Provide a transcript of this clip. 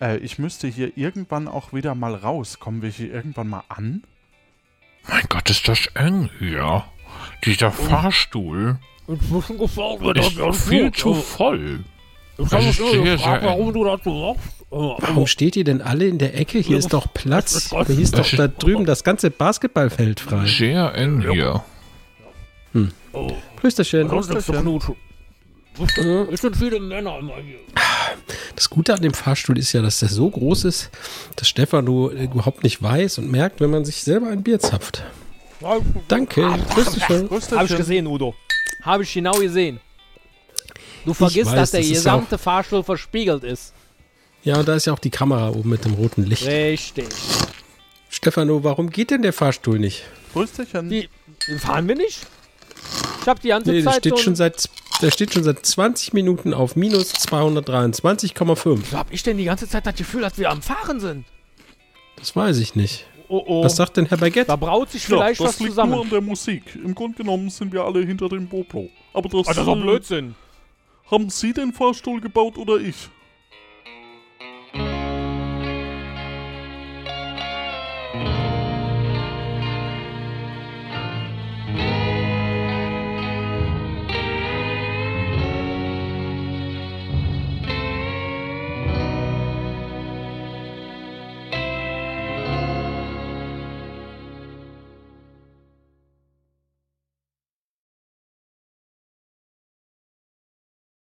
Äh, ich müsste hier irgendwann auch wieder mal raus. Kommen wir hier irgendwann mal an? Mein Gott, ist das eng hier. Dieser Fahrstuhl mir das ist viel gut. zu voll. Ich Das habe ist mich sehr, gefragt, sehr warum du das so machst. Warum steht ihr denn alle in der Ecke? Hier ist doch Platz. Hier ist doch da drüben das ganze Basketballfeld frei. Sehr eng hier. Prösterchen. Nichts zu knutschen. Es sind viele Männer immer hier. Das Gute an dem Fahrstuhl ist ja, dass der so groß ist, dass Stefano überhaupt nicht weiß und merkt, wenn man sich selber ein Bier zapft. Danke. Prösterchen. Prösterchen. Habe ich gesehen, Udo. Habe ich genau gesehen. Du vergisst, weiß, dass der das gesamte Fahrstuhl verspiegelt ist. Ja, und da ist ja auch die Kamera oben mit dem roten Licht. Richtig. Stefano, warum geht denn der Fahrstuhl nicht? Prösterchen. Die, fahren wir nicht? habe die ganze nee, Zeit. Steht schon seit, der steht schon seit 20 Minuten auf minus 223,5. Wieso habe ich denn die ganze Zeit das Gefühl, dass wir am Fahren sind? Das weiß ich nicht. Oh, oh. Was sagt denn Herr Baguette? Da braut sich vielleicht ja, das was liegt zusammen. nur an der Musik. Im Grunde genommen sind wir alle hinter dem Boblo. Aber das, ist doch äh, Blödsinn. Haben Sie den Fahrstuhl gebaut oder ich?